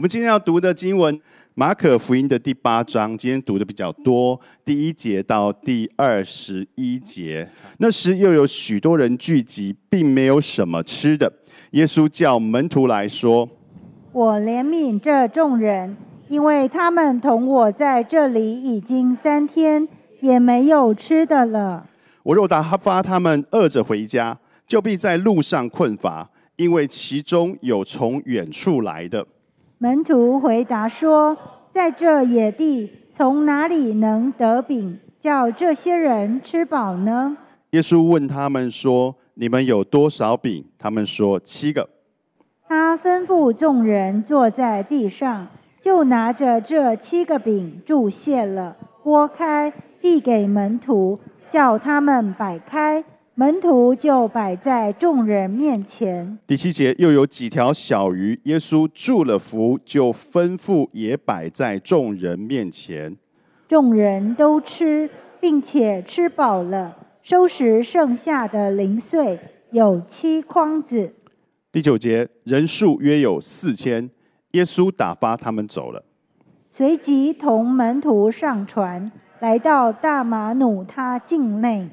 我们今天要读的经文，马可福音的第八章，今天读的比较多，第一节到第二十一节。那时又有许多人聚集，并没有什么吃的。耶稣叫门徒来说：“我怜悯这众人，因为他们同我在这里已经三天，也没有吃的了。我若打发他们饿着回家，就必在路上困乏，因为其中有从远处来的。”门徒回答说：“在这野地，从哪里能得饼，叫这些人吃饱呢？”耶稣问他们说：“你们有多少饼？”他们说：“七个。”他吩咐众人坐在地上，就拿着这七个饼注谢了，拨开，递给门徒，叫他们摆开。门徒就摆在众人面前。第七节又有几条小鱼，耶稣祝了福，就吩咐也摆在众人面前。众人都吃，并且吃饱了，收拾剩下的零碎，有七筐子。第九节人数约有四千，耶稣打发他们走了，随即同门徒上船，来到大马努他境内。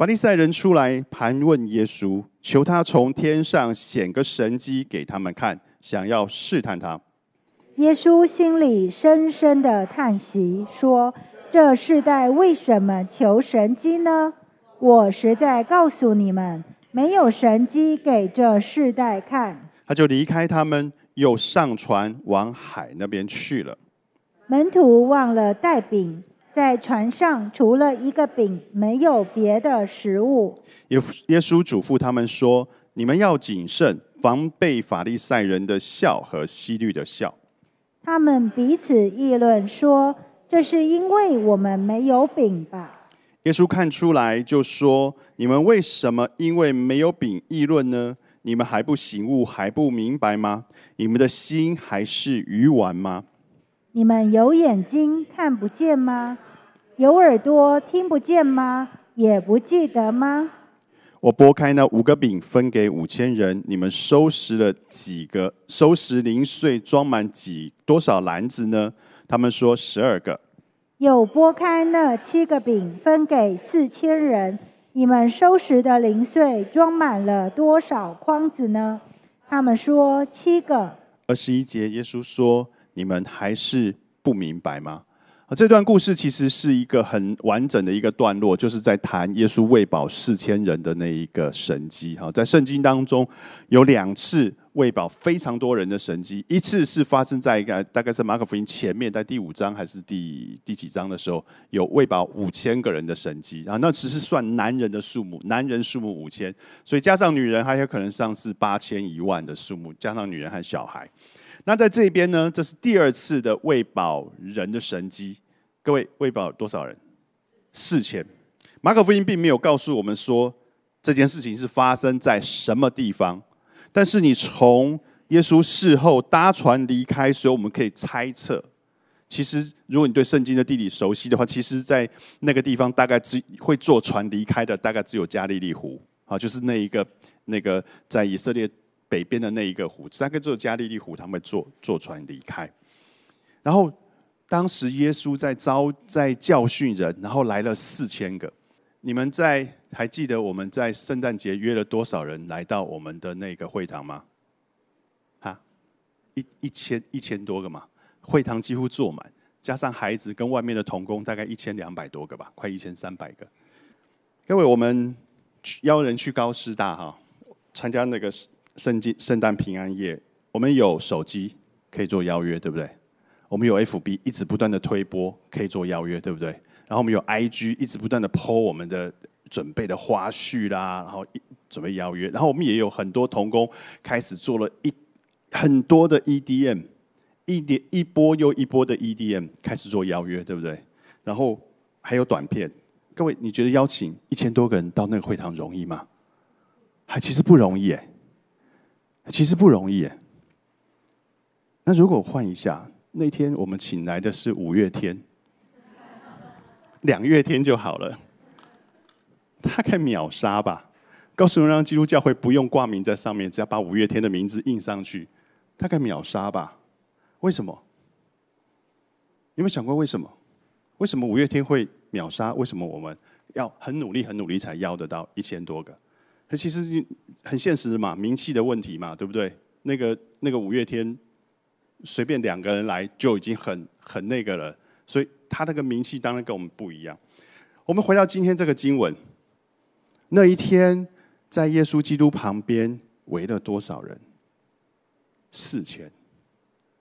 法利赛人出来盘问耶稣，求他从天上显个神迹给他们看，想要试探他。耶稣心里深深的叹息，说：“这世代为什么求神迹呢？我实在告诉你们，没有神迹给这世代看。”他就离开他们，又上船往海那边去了。门徒忘了带饼。在船上，除了一个饼，没有别的食物。耶耶稣嘱咐他们说：“你们要谨慎，防备法利赛人的笑和希律的笑。”他们彼此议论说：“这是因为我们没有饼吧？”耶稣看出来，就说：“你们为什么因为没有饼议论呢？你们还不醒悟，还不明白吗？你们的心还是鱼丸吗？”你们有眼睛看不见吗？有耳朵听不见吗？也不记得吗？我拨开那五个饼分给五千人，你们收拾了几个？收拾零碎装满几多少篮子呢？他们说十二个。有拨开那七个饼分给四千人，你们收拾的零碎装满了多少筐子呢？他们说七个。二十一节，耶稣说。你们还是不明白吗？啊，这段故事其实是一个很完整的一个段落，就是在谈耶稣喂饱四千人的那一个神迹。哈，在圣经当中有两次喂饱非常多人的神迹，一次是发生在一个大概是马可福音前面，在第五章还是第第几章的时候，有喂饱五千个人的神迹。啊，那只是算男人的数目，男人数目五千，所以加上女人还有可能上是八千一万的数目，加上女人和小孩。那在这边呢？这是第二次的喂饱人的神迹。各位，喂饱多少人？四千。马可福音并没有告诉我们说这件事情是发生在什么地方，但是你从耶稣事后搭船离开，所以我们可以猜测，其实如果你对圣经的地理熟悉的话，其实在那个地方大概只会坐船离开的，大概只有加利利湖啊，就是那一个那个在以色列。北边的那一个湖，三个只有加利利湖，他们坐坐船离开。然后当时耶稣在招在教训人，然后来了四千个。你们在还记得我们在圣诞节约了多少人来到我们的那个会堂吗？哈，一一千一千多个嘛，会堂几乎坐满，加上孩子跟外面的童工，大概一千两百多个吧，快一千三百个。各位，我们邀人去高师大哈，参加那个。圣经圣诞平安夜，我们有手机可以做邀约，对不对？我们有 FB 一直不断的推播，可以做邀约，对不对？然后我们有 IG 一直不断的 po 我们的准备的花絮啦，然后准备邀约。然后我们也有很多童工开始做了一很多的 EDM，一点一波又一波的 EDM 开始做邀约，对不对？然后还有短片，各位你觉得邀请一千多个人到那个会堂容易吗？还其实不容易哎。其实不容易。那如果换一下，那天我们请来的是五月天，两月天就好了，大概秒杀吧。告诉让基督教会不用挂名在上面，只要把五月天的名字印上去，大概秒杀吧。为什么？有没有想过为什么？为什么五月天会秒杀？为什么我们要很努力、很努力才要得到一千多个？它其实很现实的嘛，名气的问题嘛，对不对？那个那个五月天，随便两个人来就已经很很那个了，所以他那个名气当然跟我们不一样。我们回到今天这个经文，那一天在耶稣基督旁边围了多少人？四千。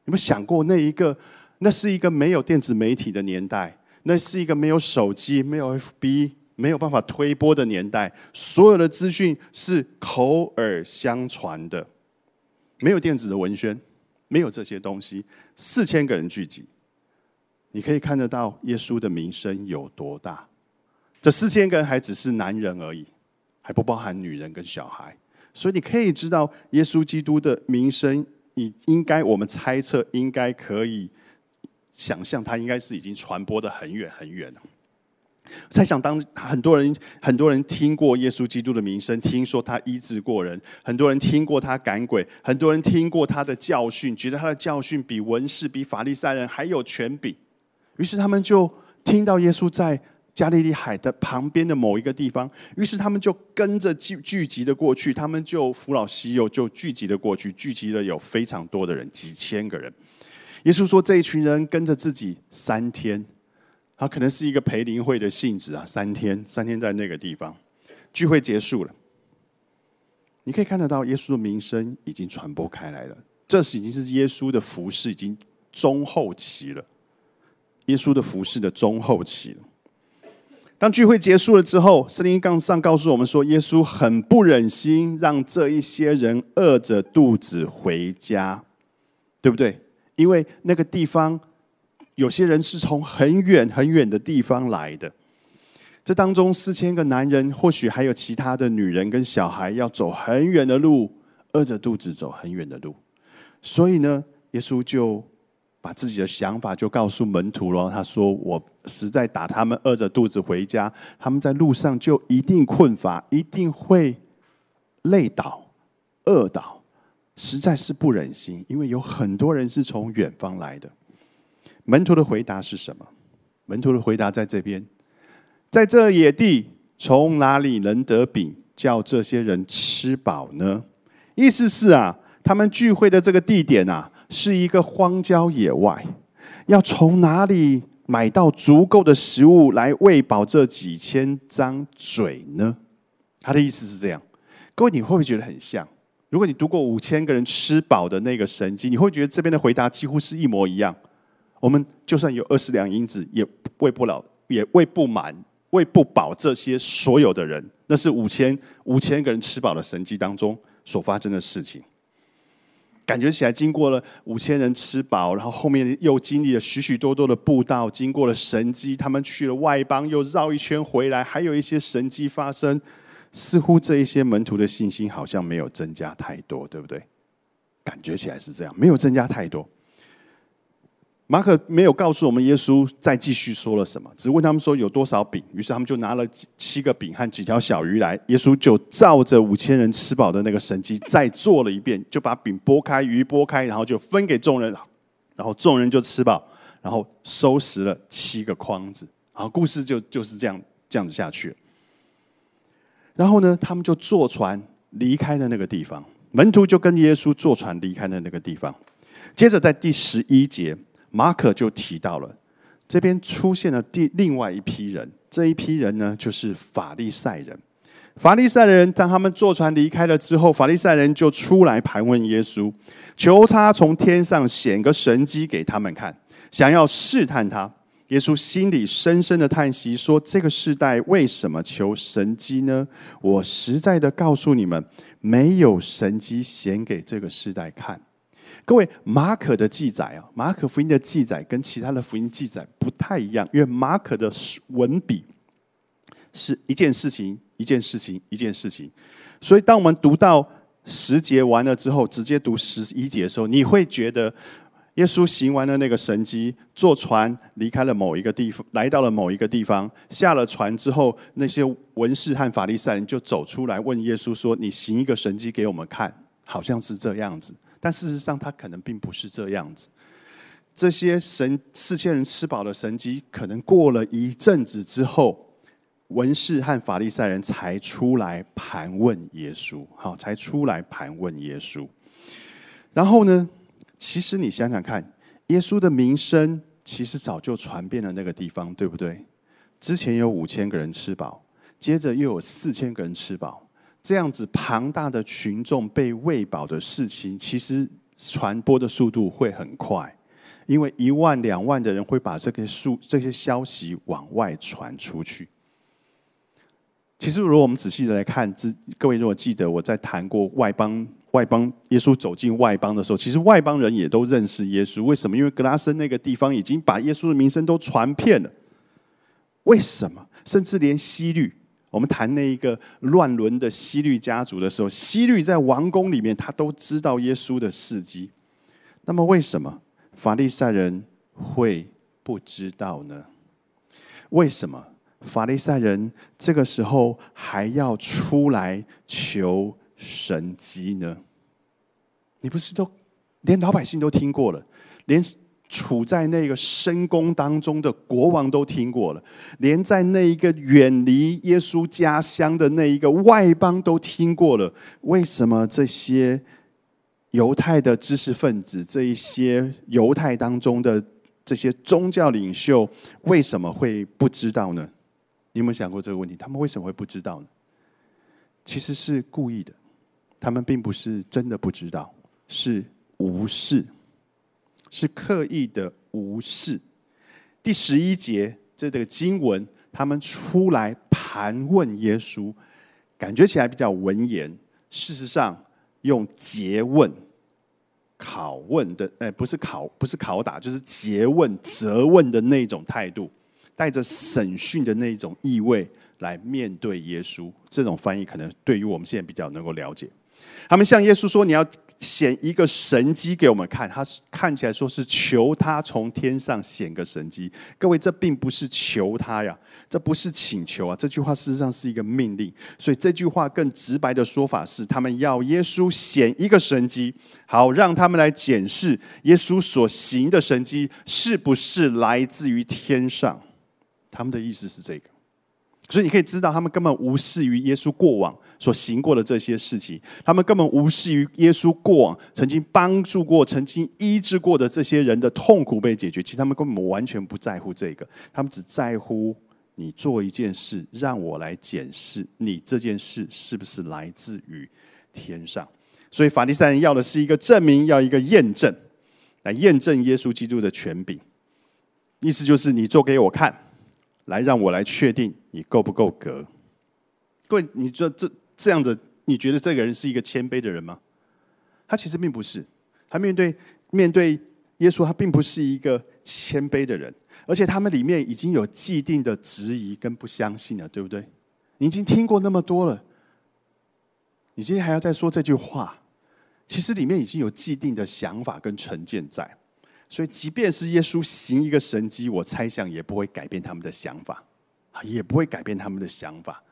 有没有想过那一个？那是一个没有电子媒体的年代，那是一个没有手机、没有 FB、没有办法推波的年代，所有的资讯是口耳相传的，没有电子的文宣，没有这些东西。四千个人聚集，你可以看得到耶稣的名声有多大。这四千个人还只是男人而已，还不包含女人跟小孩，所以你可以知道耶稣基督的名声，已应该我们猜测应该可以。想象他应该是已经传播的很远很远了。猜想当很多人很多人听过耶稣基督的名声，听说他医治过人，很多人听过他赶鬼，很多人听过他的教训，觉得他的教训比文士、比法利赛人还有权柄。于是他们就听到耶稣在加利利海的旁边的某一个地方，于是他们就跟着聚聚集的过去，他们就扶老携幼就聚集的过去，聚集了有非常多的人，几千个人。耶稣说：“这一群人跟着自己三天，他可能是一个陪灵会的性质啊。三天，三天在那个地方聚会结束了，你可以看得到耶稣的名声已经传播开来了。这是已经是耶稣的服饰已经中后期了。耶稣的服饰的中后期了。当聚会结束了之后，圣灵杠上告诉我们说，耶稣很不忍心让这一些人饿着肚子回家，对不对？”因为那个地方，有些人是从很远很远的地方来的，这当中四千个男人，或许还有其他的女人跟小孩，要走很远的路，饿着肚子走很远的路，所以呢，耶稣就把自己的想法就告诉门徒了。他说：“我实在打他们饿着肚子回家，他们在路上就一定困乏，一定会累倒、饿倒。”实在是不忍心，因为有很多人是从远方来的。门徒的回答是什么？门徒的回答在这边，在这野地，从哪里能得饼叫这些人吃饱呢？意思是啊，他们聚会的这个地点啊，是一个荒郊野外，要从哪里买到足够的食物来喂饱这几千张嘴呢？他的意思是这样。各位，你会不会觉得很像？如果你读过五千个人吃饱的那个神迹，你会觉得这边的回答几乎是一模一样。我们就算有二十两银子，也喂不了，也喂不满，喂不饱这些所有的人。那是五千五千个人吃饱的神迹当中所发生的事情。感觉起来，经过了五千人吃饱，然后后面又经历了许许多多的步道，经过了神迹，他们去了外邦，又绕一圈回来，还有一些神迹发生。似乎这一些门徒的信心好像没有增加太多，对不对？感觉起来是这样，没有增加太多。马可没有告诉我们耶稣再继续说了什么，只问他们说有多少饼。于是他们就拿了七个饼和几条小鱼来，耶稣就照着五千人吃饱的那个神迹再做了一遍，就把饼拨开，鱼拨开，然后就分给众人，然后众人就吃饱，然后收拾了七个筐子，然后故事就就是这样这样子下去。然后呢，他们就坐船离开了那个地方。门徒就跟耶稣坐船离开了那个地方。接着在第十一节，马可就提到了这边出现了第另外一批人。这一批人呢，就是法利赛人。法利赛人当他们坐船离开了之后，法利赛人就出来盘问耶稣，求他从天上显个神迹给他们看，想要试探他。耶稣心里深深的叹息，说：“这个时代为什么求神机呢？我实在的告诉你们，没有神机显给这个时代看。”各位，马可的记载啊，马可福音的记载跟其他的福音记载不太一样，因为马可的文笔是一件事情一件事情一件事情，所以当我们读到十节完了之后，直接读十一节的时候，你会觉得。耶稣行完了那个神迹，坐船离开了某一个地方，来到了某一个地方。下了船之后，那些文士和法利赛人就走出来问耶稣说：“你行一个神迹给我们看，好像是这样子。”但事实上，他可能并不是这样子。这些神四千人吃饱的神迹，可能过了一阵子之后，文士和法利赛人才出来盘问耶稣，好，才出来盘问耶稣。然后呢，其实你想想看，耶稣的名声其实早就传遍了那个地方，对不对？之前有五千个人吃饱，接着又有四千个人吃饱。这样子庞大的群众被喂饱的事情，其实传播的速度会很快，因为一万两万的人会把这个数这些消息往外传出去。其实，如果我们仔细的来看，之各位如果记得我在谈过外邦外邦耶稣走进外邦的时候，其实外邦人也都认识耶稣。为什么？因为格拉森那个地方已经把耶稣的名声都传遍了。为什么？甚至连西律。我们谈那一个乱伦的西律家族的时候，西律在王宫里面，他都知道耶稣的事迹。那么，为什么法利赛人会不知道呢？为什么法利赛人这个时候还要出来求神迹呢？你不是都连老百姓都听过了，连？处在那个深宫当中的国王都听过了，连在那一个远离耶稣家乡的那一个外邦都听过了。为什么这些犹太的知识分子，这一些犹太当中的这些宗教领袖，为什么会不知道呢？你有没有想过这个问题？他们为什么会不知道呢？其实是故意的，他们并不是真的不知道，是无视。是刻意的无视。第十一节这个经文，他们出来盘问耶稣，感觉起来比较文言。事实上，用诘问、拷问的，哎，不是拷，不是拷打，就是诘问、责问的那种态度，带着审讯的那种意味来面对耶稣。这种翻译可能对于我们现在比较能够了解。他们向耶稣说：“你要。”显一个神机给我们看，他是看起来说是求他从天上显个神机。各位，这并不是求他呀，这不是请求啊，这句话事实上是一个命令。所以这句话更直白的说法是，他们要耶稣显一个神机，好让他们来检视耶稣所行的神机是不是来自于天上。他们的意思是这个，所以你可以知道，他们根本无视于耶稣过往。所行过的这些事情，他们根本无视于耶稣过往曾经帮助过、曾经医治过的这些人的痛苦被解决。其实他们根本完全不在乎这个，他们只在乎你做一件事，让我来检视你这件事是不是来自于天上。所以法利赛人要的是一个证明，要一个验证，来验证耶稣基督的权柄。意思就是你做给我看，来让我来确定你够不够格。各位，你说这？这样子，你觉得这个人是一个谦卑的人吗？他其实并不是，他面对面对耶稣，他并不是一个谦卑的人，而且他们里面已经有既定的质疑跟不相信了，对不对？你已经听过那么多了，你今天还要再说这句话，其实里面已经有既定的想法跟成见在，所以即便是耶稣行一个神迹，我猜想也不会改变他们的想法，也不会改变他们的想法。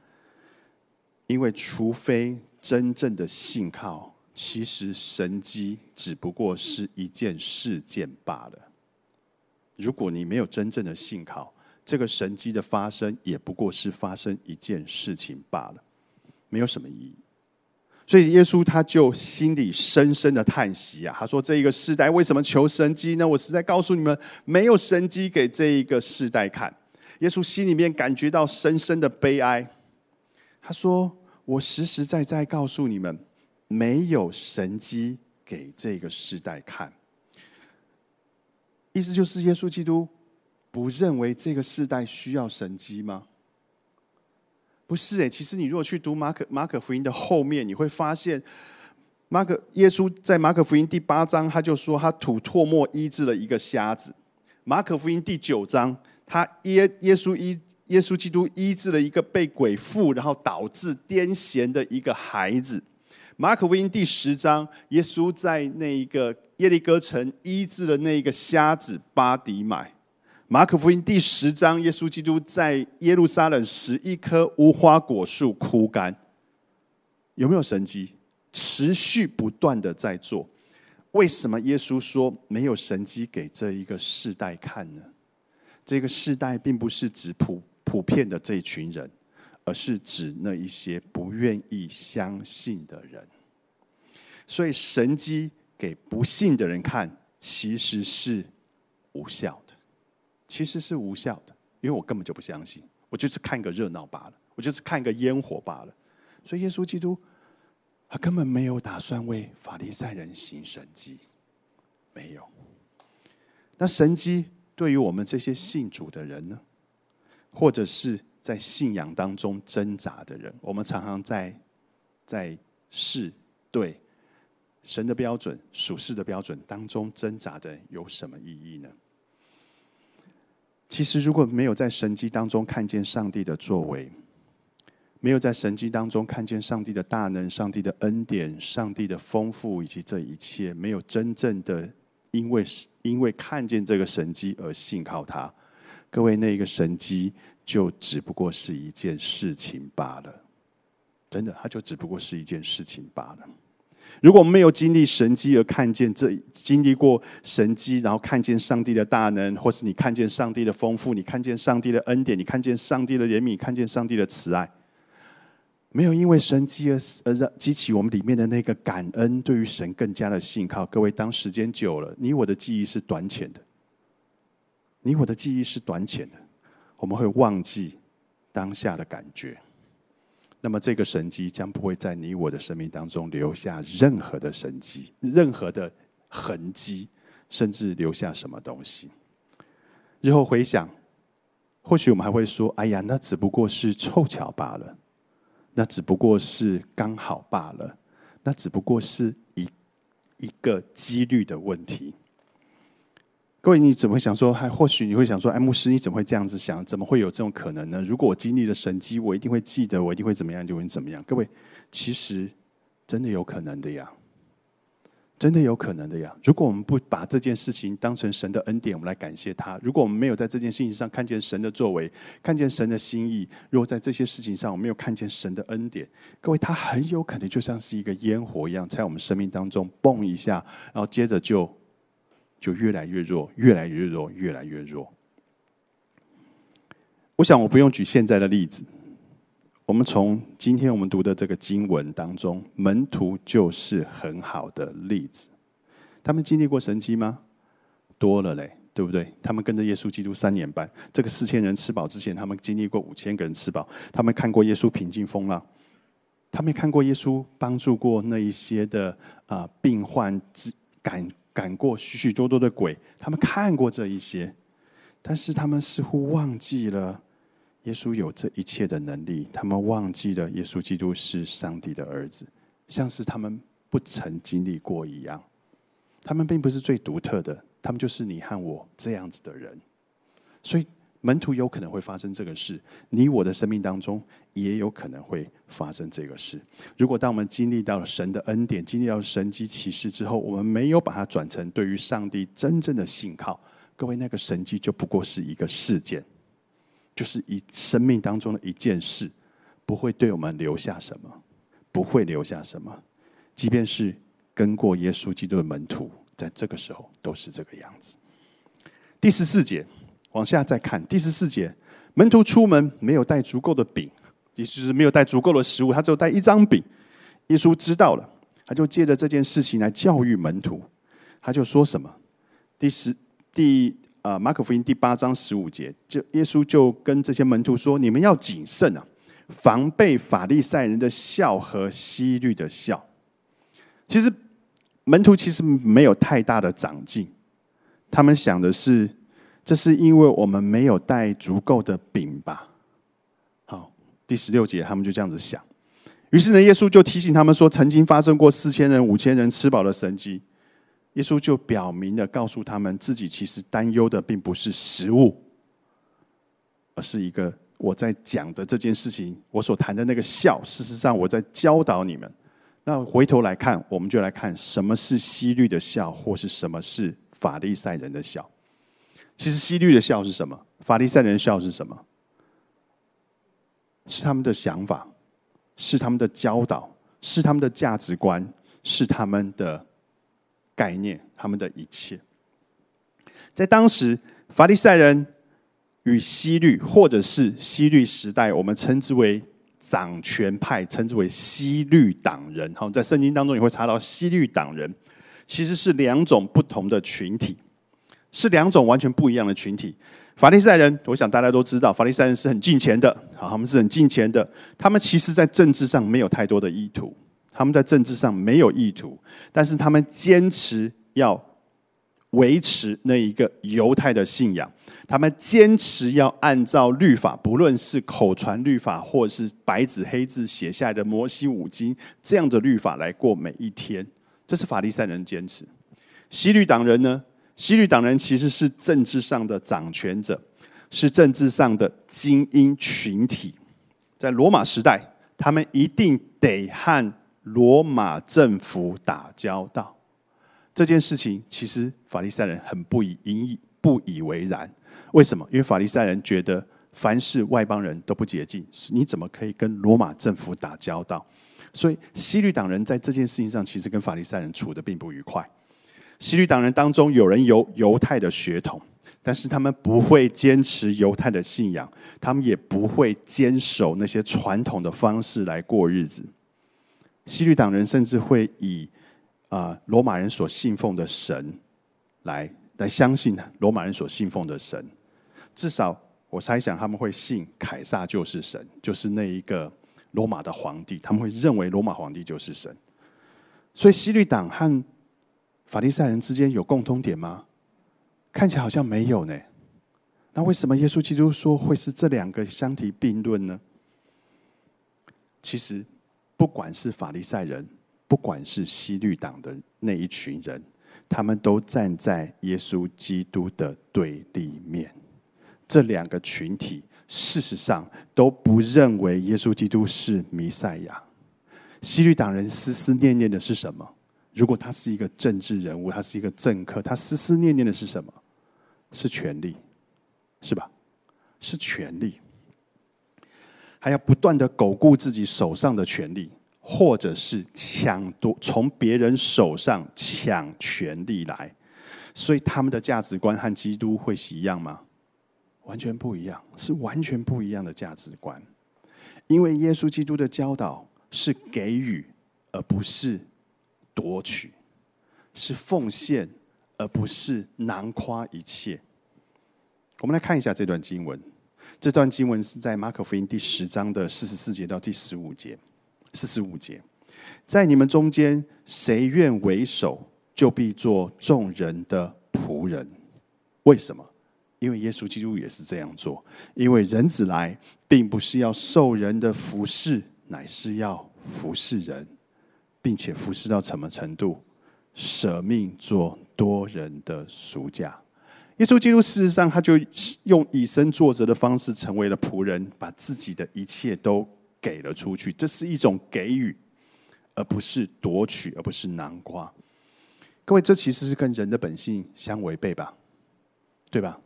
因为，除非真正的信靠，其实神机只不过是一件事件罢了。如果你没有真正的信靠，这个神机的发生也不过是发生一件事情罢了，没有什么意义。所以，耶稣他就心里深深的叹息啊，他说：“这一个世代为什么求神机呢？我实在告诉你们，没有神机给这一个世代看。”耶稣心里面感觉到深深的悲哀。他说：“我实实在在告诉你们，没有神机给这个时代看。意思就是，耶稣基督不认为这个时代需要神机吗？不是诶，其实你如果去读马可马可福音的后面，你会发现，马可耶稣在马可福音第八章，他就说他吐唾沫医治了一个瞎子。马可福音第九章，他耶耶稣医。耶稣基督医治了一个被鬼附，然后导致癫痫的一个孩子。马可福音第十章，耶稣在那一个耶利哥城医治了那一个瞎子巴迪买。马可福音第十章，耶稣基督在耶路撒冷使一棵无花果树枯干。有没有神迹？持续不断的在做。为什么耶稣说没有神迹给这一个世代看呢？这个世代并不是指普普遍的这一群人，而是指那一些不愿意相信的人。所以神迹给不信的人看，其实是无效，其实是无效的，因为我根本就不相信，我就是看个热闹罢了，我就是看个烟火罢了。所以耶稣基督。他根本没有打算为法利赛人行神迹，没有。那神迹对于我们这些信主的人呢，或者是在信仰当中挣扎的人，我们常常在在试对神的标准、属世的标准当中挣扎的，有什么意义呢？其实，如果没有在神迹当中看见上帝的作为，没有在神迹当中看见上帝的大能、上帝的恩典、上帝的丰富以及这一切，没有真正的因为因为看见这个神迹而信靠他。各位，那一个神迹就只不过是一件事情罢了。真的，它就只不过是一件事情罢了。如果没有经历神迹而看见这经历过神迹，然后看见上帝的大能，或是你看见上帝的丰富，你看见上帝的恩典，你看见上帝的怜悯，看见上帝的慈爱。没有因为神迹而而让激起我们里面的那个感恩，对于神更加的信靠。各位，当时间久了，你我的记忆是短浅的，你我的记忆是短浅的，我们会忘记当下的感觉。那么，这个神迹将不会在你我的生命当中留下任何的神迹、任何的痕迹，甚至留下什么东西。日后回想，或许我们还会说：“哎呀，那只不过是凑巧罢了。”那只不过是刚好罢了，那只不过是一一个几率的问题。各位，你怎么会想说？还或许你会想说：“哎，牧师，你怎么会这样子想？怎么会有这种可能呢？如果我经历了神迹，我一定会记得，我一定会怎么样，就会怎么样。”各位，其实真的有可能的呀。真的有可能的呀！如果我们不把这件事情当成神的恩典，我们来感谢他；如果我们没有在这件事情上看见神的作为，看见神的心意，如果在这些事情上我没有看见神的恩典，各位，他很有可能就像是一个烟火一样，在我们生命当中蹦一下，然后接着就就越来越弱，越来越弱，越来越弱。我想我不用举现在的例子。我们从今天我们读的这个经文当中，门徒就是很好的例子。他们经历过神迹吗？多了嘞，对不对？他们跟着耶稣基督三年半，这个四千人吃饱之前，他们经历过五千个人吃饱。他们看过耶稣平静风浪，他们看过耶稣帮助过那一些的啊病患，赶赶过许许多多的鬼。他们看过这一些，但是他们似乎忘记了。耶稣有这一切的能力，他们忘记了耶稣基督是上帝的儿子，像是他们不曾经历过一样。他们并不是最独特的，他们就是你和我这样子的人。所以门徒有可能会发生这个事，你我的生命当中也有可能会发生这个事。如果当我们经历到了神的恩典，经历到神迹启示之后，我们没有把它转成对于上帝真正的信靠，各位，那个神迹就不过是一个事件。就是一生命当中的一件事，不会对我们留下什么，不会留下什么。即便是跟过耶稣基督的门徒，在这个时候都是这个样子。第十四节，往下再看。第十四节，门徒出门没有带足够的饼，也就是没有带足够的食物，他只有带一张饼。耶稣知道了，他就借着这件事情来教育门徒。他就说什么？第十第。啊，马可福音第八章十五节，就耶稣就跟这些门徒说：“你们要谨慎啊，防备法利赛人的笑和希律的笑。”其实门徒其实没有太大的长进，他们想的是，这是因为我们没有带足够的饼吧？好，第十六节他们就这样子想。于是呢，耶稣就提醒他们说：“曾经发生过四千人、五千人吃饱的神迹。”耶稣就表明的告诉他们，自己其实担忧的并不是食物，而是一个我在讲的这件事情，我所谈的那个笑。事实上，我在教导你们。那回头来看，我们就来看什么是西律的笑，或是什么是法利赛人的笑。其实西律的笑是什么？法利赛人的笑是什么？是他们的想法，是他们的教导，是他们的价值观，是他们的。概念，他们的一切。在当时，法利赛人与西律，或者是西律时代，我们称之为掌权派，称之为西律党人。好，在圣经当中你会查到西律党人，其实是两种不同的群体，是两种完全不一样的群体。法利赛人，我想大家都知道，法利赛人是很近钱的，好，他们是很近钱的。他们其实在政治上没有太多的意图，他们在政治上没有意图，但是他们坚持要。维持那一个犹太的信仰，他们坚持要按照律法，不论是口传律法，或是白纸黑字写下来的摩西五经这样的律法来过每一天。这是法利赛人坚持。西律党人呢？西律党人其实是政治上的掌权者，是政治上的精英群体。在罗马时代，他们一定得和罗马政府打交道。这件事情其实法利赛人很不以因不以为然，为什么？因为法利赛人觉得凡是外邦人都不洁净，你怎么可以跟罗马政府打交道？所以西律党人在这件事情上其实跟法利赛人处的并不愉快。西律党人当中有人有犹太的血统，但是他们不会坚持犹太的信仰，他们也不会坚守那些传统的方式来过日子。西律党人甚至会以啊，罗马人所信奉的神，来来相信罗马人所信奉的神。至少我猜想他们会信凯撒就是神，就是那一个罗马的皇帝。他们会认为罗马皇帝就是神。所以西律党和法利赛人之间有共通点吗？看起来好像没有呢。那为什么耶稣基督说会是这两个相提并论呢？其实，不管是法利赛人。不管是西律党的那一群人，他们都站在耶稣基督的对立面。这两个群体事实上都不认为耶稣基督是弥赛亚。西律党人思思念念的是什么？如果他是一个政治人物，他是一个政客，他思思念念的是什么？是权力，是吧？是权力，还要不断的巩固自己手上的权力。或者是抢夺从别人手上抢权力来，所以他们的价值观和基督会是一样吗？完全不一样，是完全不一样的价值观。因为耶稣基督的教导是给予，而不是夺取；是奉献，而不是囊夸一切。我们来看一下这段经文，这段经文是在马可福音第十章的四十四节到第十五节。四十五节，在你们中间，谁愿为首，就必做众人的仆人。为什么？因为耶稣基督也是这样做。因为人子来，并不是要受人的服侍，乃是要服侍人，并且服侍到什么程度？舍命做多人的赎价。耶稣基督事实上，他就用以身作则的方式，成为了仆人，把自己的一切都。给了出去，这是一种给予，而不是夺取，而不是南瓜。各位，这其实是跟人的本性相违背吧？对吧？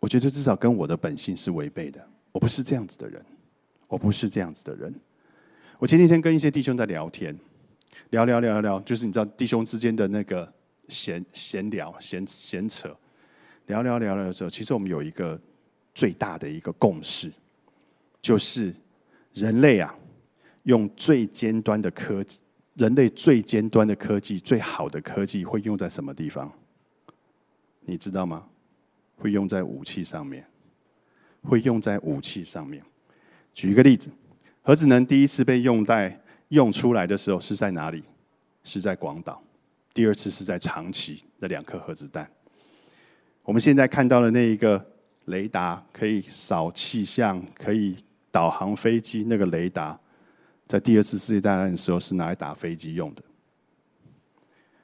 我觉得至少跟我的本性是违背的。我不是这样子的人，我不是这样子的人。我前几天跟一些弟兄在聊天，聊聊聊聊聊，就是你知道弟兄之间的那个闲闲聊、闲闲扯，聊聊聊聊的时候，其实我们有一个最大的一个共识。就是人类啊，用最尖端的科技，人类最尖端的科技，最好的科技会用在什么地方？你知道吗？会用在武器上面，会用在武器上面。举一个例子，核子能第一次被用在用出来的时候是在哪里？是在广岛。第二次是在长崎的两颗核子弹。我们现在看到的那一个雷达，可以扫气象，可以。导航飞机那个雷达，在第二次世界大战的时候是拿来打飞机用的。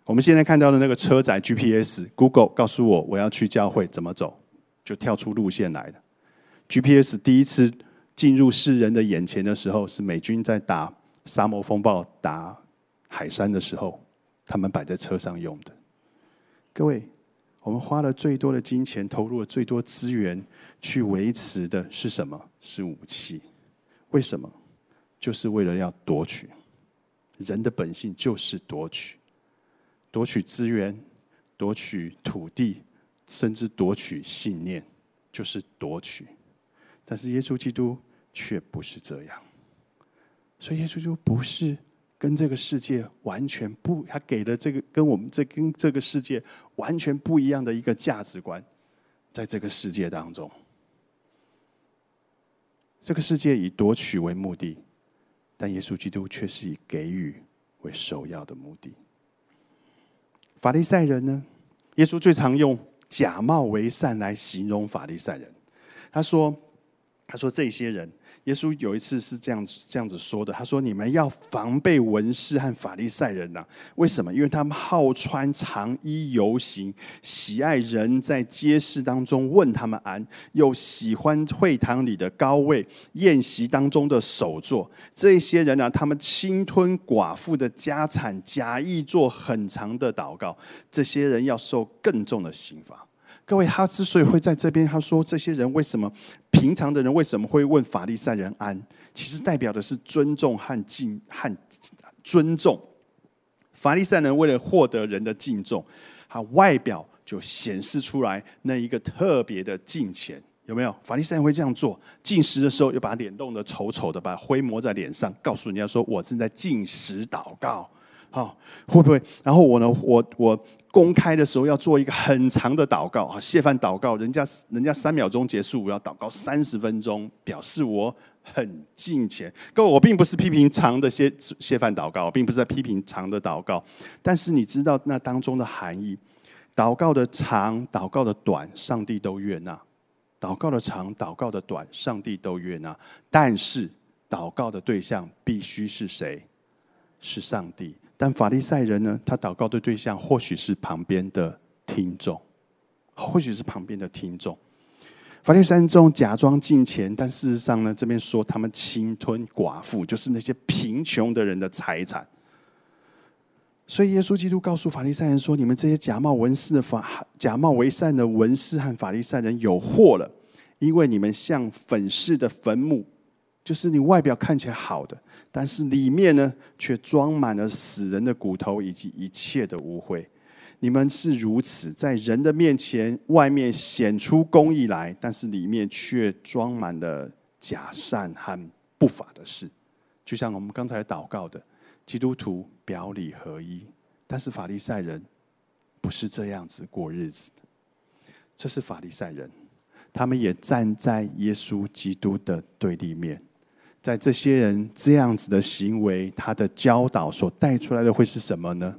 我们现在看到的那个车载 GPS，Google 告诉我我要去教会怎么走，就跳出路线来了。GPS 第一次进入世人的眼前的时候，是美军在打沙漠风暴、打海山的时候，他们摆在车上用的。各位，我们花了最多的金钱，投入了最多资源。去维持的是什么？是武器。为什么？就是为了要夺取。人的本性就是夺取，夺取资源，夺取土地，甚至夺取信念，就是夺取。但是耶稣基督却不是这样，所以耶稣就不是跟这个世界完全不，他给了这个跟我们这跟这个世界完全不一样的一个价值观，在这个世界当中，这个世界以夺取为目的，但耶稣基督却是以给予为首要的目的。法利赛人呢？耶稣最常用假冒为善来形容法利赛人，他说。他说：“这些人，耶稣有一次是这样子这样子说的。他说：‘你们要防备文士和法利赛人呐，为什么？因为他们好穿长衣游行，喜爱人在街市当中问他们安，又喜欢会堂里的高位、宴席当中的首座。这些人呢，他们侵吞寡妇的家产，假意做很长的祷告。这些人要受更重的刑罚。’”各位，他之所以会在这边，他说这些人为什么平常的人为什么会问法利赛人安？其实代表的是尊重和敬和尊重。法利赛人为了获得人的敬重，他外表就显示出来那一个特别的敬虔，有没有？法利赛人会这样做，进食的时候又把脸弄得丑丑的，把灰抹在脸上，告诉人家说我正在进食祷告。好，会不会？然后我呢？我我。公开的时候要做一个很长的祷告啊，谢饭祷告，人家人家三秒钟结束，我要祷告三十分钟，表示我很敬虔。各位，我并不是批评长的谢谢饭祷告，我并不是在批评长的祷告，但是你知道那当中的含义：祷告的长，祷告的短，上帝都悦纳；祷告的长，祷告的短，上帝都悦纳。但是祷告的对象必须是谁？是上帝。但法利赛人呢？他祷告的对象或许是旁边的听众，或许是旁边的听众。法利赛人中假装敬虔，但事实上呢，这边说他们侵吞寡妇，就是那些贫穷的人的财产。所以耶稣基督告诉法利赛人说：“你们这些假冒文士的法、假冒为善的文士和法利赛人有祸了，因为你们像粉饰的坟墓，就是你外表看起来好的。”但是里面呢，却装满了死人的骨头以及一切的污秽。你们是如此，在人的面前，外面显出公义来，但是里面却装满了假善和不法的事。就像我们刚才祷告的，基督徒表里合一，但是法利赛人不是这样子过日子。这是法利赛人，他们也站在耶稣基督的对立面。在这些人这样子的行为，他的教导所带出来的会是什么呢？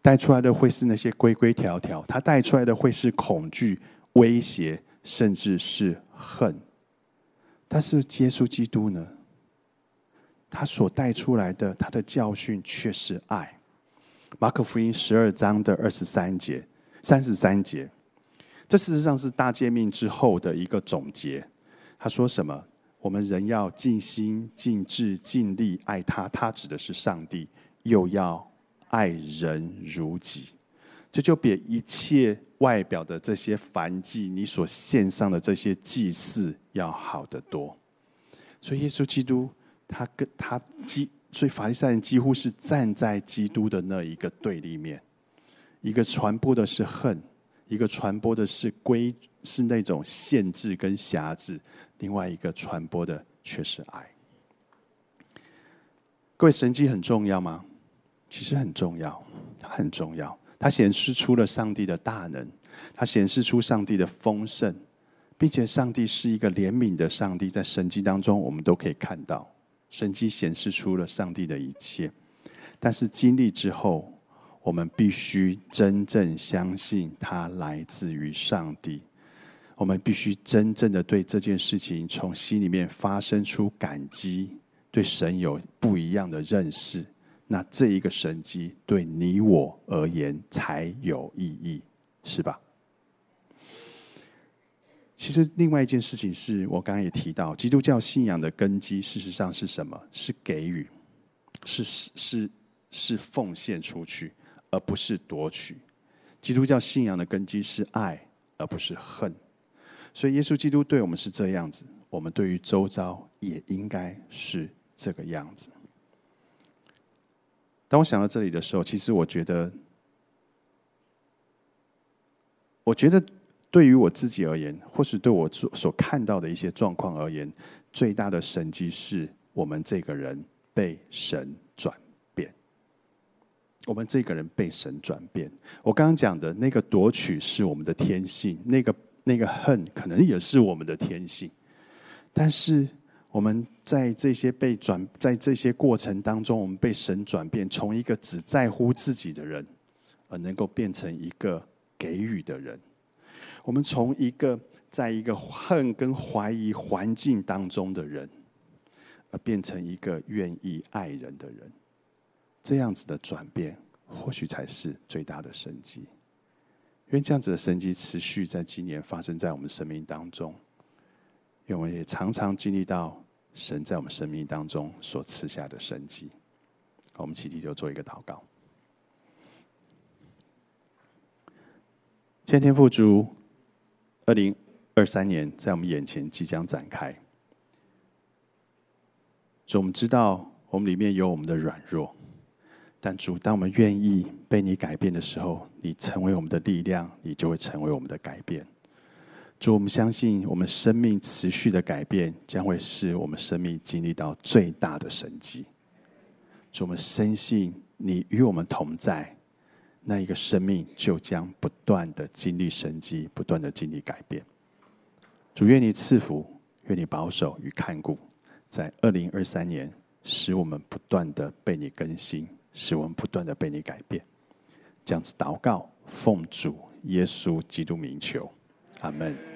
带出来的会是那些规规条条，他带出来的会是恐惧、威胁，甚至是恨。但是耶稣基督呢？他所带出来的他的教训却是爱。马可福音十二章的二十三节、三十三节，这事实上是大诫命之后的一个总结。他说什么？我们人要尽心、尽智、尽力爱他，他指的是上帝；又要爱人如己，这就比一切外表的这些凡祭，你所献上的这些祭祀要好得多。所以耶稣基督，他跟他几，所以法利赛人几乎是站在基督的那一个对立面，一个传播的是恨，一个传播的是规，是那种限制跟辖制。另外一个传播的却是爱。各位，神迹很重要吗？其实很重要，它很重要。它显示出了上帝的大能，它显示出上帝的丰盛，并且上帝是一个怜悯的上帝。在神迹当中，我们都可以看到，神迹显示出了上帝的一切。但是经历之后，我们必须真正相信它来自于上帝。我们必须真正的对这件事情从心里面发生出感激，对神有不一样的认识，那这一个神迹对你我而言才有意义，是吧？其实另外一件事情是我刚刚也提到，基督教信仰的根基事实上是什么？是给予，是是是奉献出去，而不是夺取。基督教信仰的根基是爱，而不是恨。所以，耶稣基督对我们是这样子，我们对于周遭也应该是这个样子。当我想到这里的时候，其实我觉得我觉得对于我自己而言，或是对我所所看到的一些状况而言，最大的神迹是我们这个人被神转变。我们这个人被神转变。我刚刚讲的那个夺取是我们的天性，那个那个恨可能也是我们的天性，但是。我们在这些被转，在这些过程当中，我们被神转变，从一个只在乎自己的人，而能够变成一个给予的人。我们从一个在一个恨跟怀疑环境当中的人，而变成一个愿意爱人的人。这样子的转变，或许才是最大的生机。因为这样子的神迹持续在今年发生在我们生命当中，因为我们也常常经历到。神在我们生命当中所赐下的生机，我们起立就做一个祷告。天父主，二零二三年在我们眼前即将展开，主，我们知道我们里面有我们的软弱，但主，当我们愿意被你改变的时候，你成为我们的力量，你就会成为我们的改变。主，我们相信，我们生命持续的改变，将会是我们生命经历到最大的神迹。主，我们深信你与我们同在，那一个生命就将不断的经历神迹，不断的经历改变。主，愿你赐福，愿你保守与看顾，在二零二三年，使我们不断的被你更新，使我们不断的被你改变。这样子祷告，奉主耶稣基督名求，阿门。